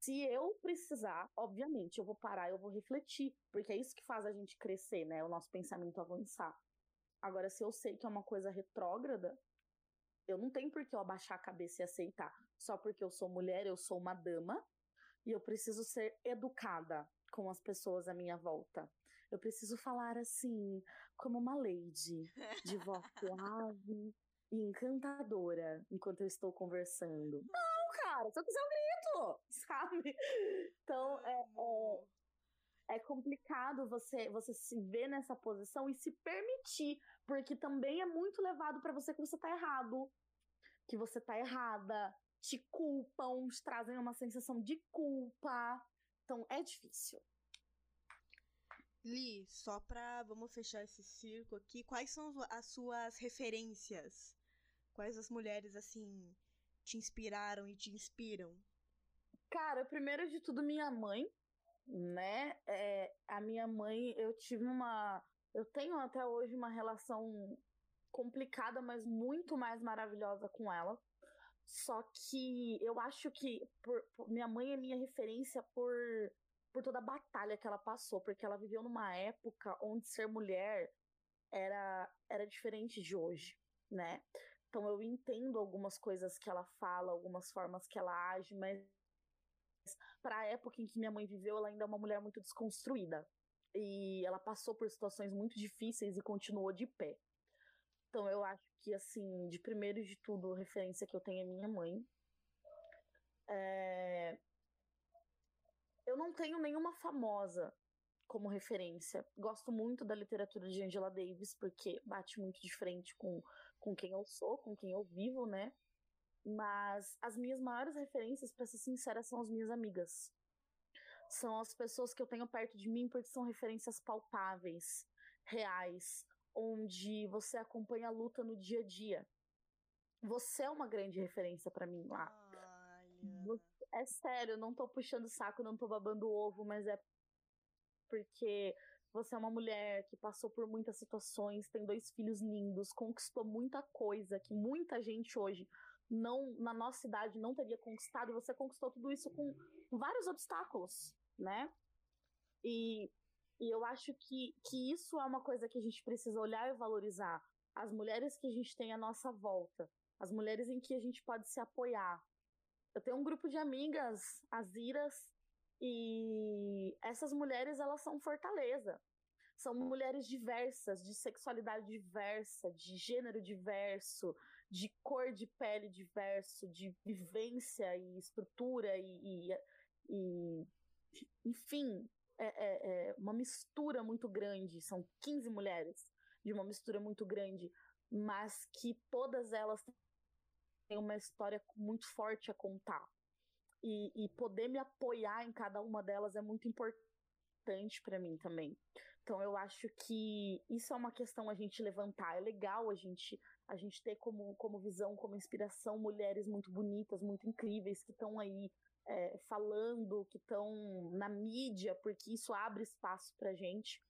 Se eu precisar, obviamente, eu vou parar, eu vou refletir, porque é isso que faz a gente crescer, né? O nosso pensamento avançar. Agora, se eu sei que é uma coisa retrógrada, eu não tenho por que eu abaixar a cabeça e aceitar. Só porque eu sou mulher, eu sou uma dama, e eu preciso ser educada com as pessoas à minha volta. Eu preciso falar assim, como uma lady, de voz suave, (laughs) e encantadora enquanto eu estou conversando. Não, cara, eu quiser eu grito, (laughs) sabe? Então é, é, é, complicado você, você se ver nessa posição e se permitir, porque também é muito levado para você que você tá errado, que você tá errada, te culpam, te trazem uma sensação de culpa. Então é difícil. Li, só pra. Vamos fechar esse circo aqui. Quais são as suas referências Quais as mulheres, assim, te inspiraram e te inspiram? Cara, primeiro de tudo, minha mãe, né? É, a minha mãe, eu tive uma. Eu tenho até hoje uma relação complicada, mas muito mais maravilhosa com ela. Só que eu acho que por, por, minha mãe é minha referência por, por toda a batalha que ela passou, porque ela viveu numa época onde ser mulher era, era diferente de hoje, né? Então eu entendo algumas coisas que ela fala, algumas formas que ela age, mas para a época em que minha mãe viveu, ela ainda é uma mulher muito desconstruída. E ela passou por situações muito difíceis e continuou de pé. Então eu acho que, assim, de primeiro de tudo, a referência que eu tenho é minha mãe. É... Eu não tenho nenhuma famosa como referência. Gosto muito da literatura de Angela Davis, porque bate muito de frente com com quem eu sou, com quem eu vivo, né? Mas as minhas maiores referências, para ser sincera, são as minhas amigas. são as pessoas que eu tenho perto de mim porque são referências palpáveis, reais, onde você acompanha a luta no dia a dia. Você é uma grande referência para mim lá. É sério, não tô puxando saco, não tô babando ovo, mas é porque você é uma mulher que passou por muitas situações, tem dois filhos lindos, conquistou muita coisa que muita gente hoje não na nossa idade não teria conquistado, você conquistou tudo isso com vários obstáculos, né? E, e eu acho que, que isso é uma coisa que a gente precisa olhar e valorizar. As mulheres que a gente tem à nossa volta, as mulheres em que a gente pode se apoiar. Eu tenho um grupo de amigas, as Iras, e essas mulheres, elas são fortaleza. São mulheres diversas, de sexualidade diversa, de gênero diverso, de cor de pele diverso, de vivência e estrutura e, e, e enfim, é, é, é, uma mistura muito grande. São 15 mulheres de uma mistura muito grande, mas que todas elas têm uma história muito forte a contar. E, e poder me apoiar em cada uma delas é muito importante para mim também. Então eu acho que isso é uma questão a gente levantar. É legal a gente a gente ter como, como visão, como inspiração mulheres muito bonitas, muito incríveis que estão aí é, falando, que estão na mídia, porque isso abre espaço para gente.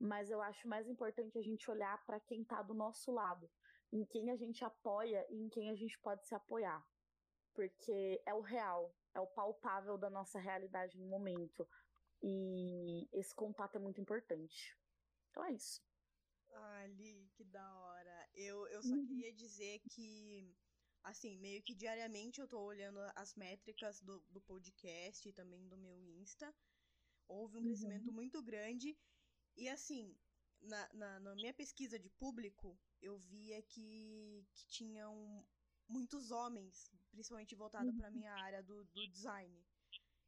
Mas eu acho mais importante a gente olhar para quem está do nosso lado, em quem a gente apoia e em quem a gente pode se apoiar, porque é o real, é o palpável da nossa realidade no momento. E esse contato é muito importante. Então é isso. Ali, que da hora. Eu, eu só uhum. queria dizer que, assim, meio que diariamente eu tô olhando as métricas do, do podcast e também do meu Insta. Houve um uhum. crescimento muito grande. E, assim, na, na, na, minha pesquisa de público, eu via que, que tinham muitos homens, principalmente voltado uhum. para minha área do, do design.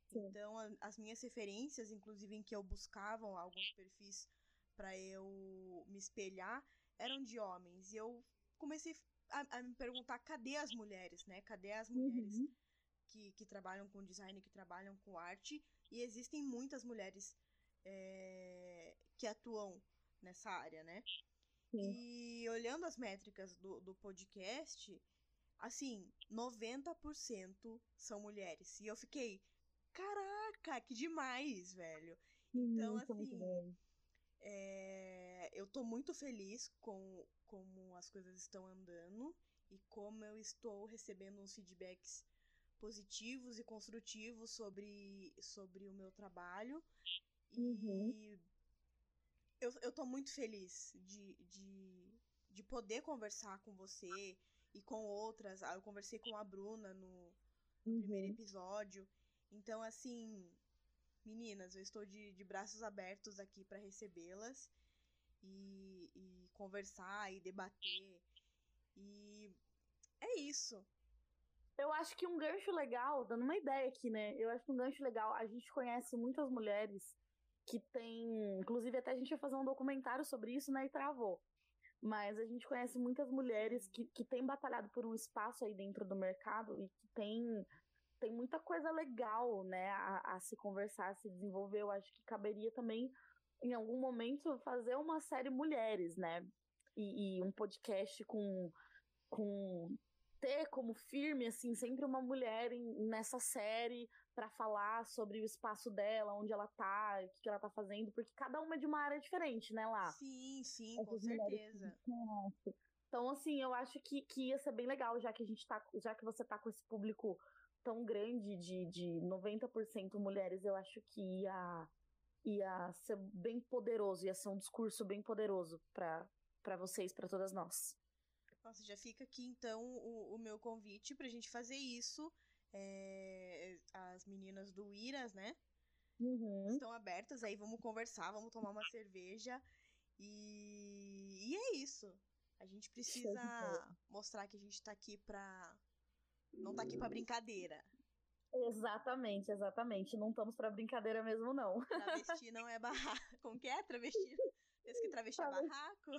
Sim. Então, a, as minhas referências, inclusive em que eu buscava alguns perfis para eu me espelhar, eram de homens. E eu comecei a, a, me perguntar cadê as mulheres, né? Cadê as mulheres uhum. que, que trabalham com design, que trabalham com arte? E existem muitas mulheres é, que atuam nessa área, né? Sim. E olhando as métricas do, do podcast, assim, 90% são mulheres. E eu fiquei, caraca, que demais, velho. Então, assim, é, eu tô muito feliz com como as coisas estão andando e como eu estou recebendo uns feedbacks positivos e construtivos sobre, sobre o meu trabalho. Uhum. E eu, eu tô muito feliz de, de, de poder conversar com você e com outras. Ah, eu conversei com a Bruna no, no uhum. primeiro episódio. Então, assim, meninas, eu estou de, de braços abertos aqui para recebê-las e, e conversar e debater. E é isso. Eu acho que um gancho legal, dando uma ideia aqui, né? Eu acho que um gancho legal, a gente conhece muitas mulheres que têm. Inclusive, até a gente ia fazer um documentário sobre isso, né? E travou. Mas a gente conhece muitas mulheres que, que têm batalhado por um espaço aí dentro do mercado e que têm tem muita coisa legal, né, a, a, se conversar, a se desenvolver. Eu acho que caberia também, em algum momento, fazer uma série mulheres, né? E, e um podcast com, com ter como firme, assim, sempre uma mulher em, nessa série para falar sobre o espaço dela, onde ela tá, o que, que, ela tá fazendo, porque cada uma é de uma área diferente, né, lá. Sim, sim, Essas com certeza. Então, assim, eu acho que, que ia ser bem legal, já que a gente tá, já que você tá com esse público tão grande de, de 90% mulheres, eu acho que ia, ia ser bem poderoso, ia ser um discurso bem poderoso para vocês, para todas nós. Nossa, já fica aqui então o, o meu convite pra gente fazer isso. É, as meninas do Iras, né? Uhum. Estão abertas, aí vamos conversar, vamos tomar uma cerveja. E, e é isso. A gente precisa mostrar que a gente tá aqui pra não tá aqui pra brincadeira. Exatamente, exatamente. Não estamos pra brincadeira mesmo, não. Travesti não é barraco. Como que é? Travesti. Pensa que travesti é barraco?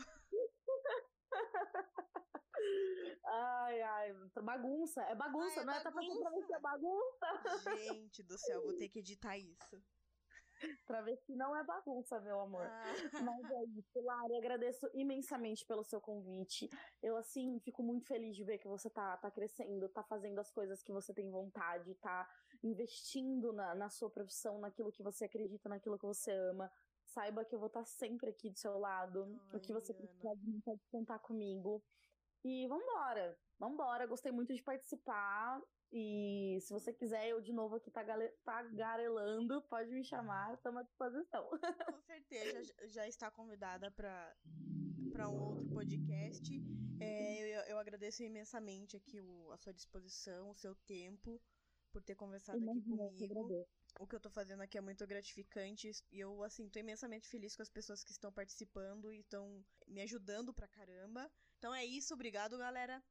Ai, ai, bagunça. É bagunça, ai, é não é? Tá fazendo travesti é bagunça. Gente do céu, vou ter que editar isso. Travesti não é bagunça, meu amor. Ah. Mas é isso, Lari, agradeço imensamente pelo seu convite. Eu, assim, fico muito feliz de ver que você tá, tá crescendo, tá fazendo as coisas que você tem vontade, tá investindo na, na sua profissão, naquilo que você acredita, naquilo que você ama. Saiba que eu vou estar tá sempre aqui do seu lado. Ai, o que você precisar de mim, pode contar comigo. E vambora, vambora. Gostei muito de participar. E se você quiser eu de novo aqui tagarelando, pode me chamar, estamos à disposição. (laughs) Com certeza, já está convidada para para um outro podcast. É, eu, eu, agradeço imensamente aqui o, a sua disposição, o seu tempo, por ter conversado aqui comigo. O que eu tô fazendo aqui é muito gratificante e eu, assim, tô imensamente feliz com as pessoas que estão participando e estão me ajudando pra caramba. Então é isso, obrigado, galera.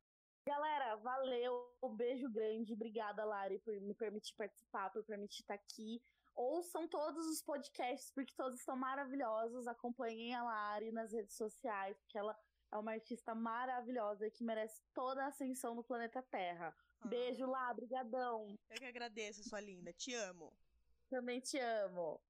Galera, valeu, um beijo grande, obrigada, Lari, por me permitir participar, por permitir estar aqui. Ouçam todos os podcasts, porque todos estão maravilhosos. Acompanhem a Lari nas redes sociais, porque ela é uma artista maravilhosa e que merece toda a ascensão no planeta Terra. Ah. Beijo lá, brigadão. Eu que agradeço, sua linda. Te amo. Também te amo.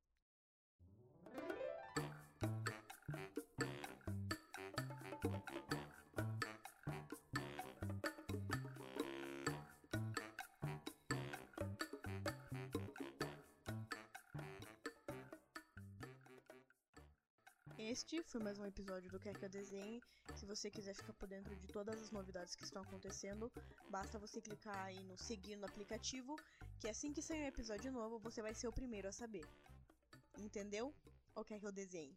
Foi mais um episódio do Quer Que Eu Desenhe. Se você quiser ficar por dentro de todas as novidades que estão acontecendo, basta você clicar aí no seguir no aplicativo, que assim que sair um episódio novo, você vai ser o primeiro a saber. Entendeu? Ou quer que eu desenhe?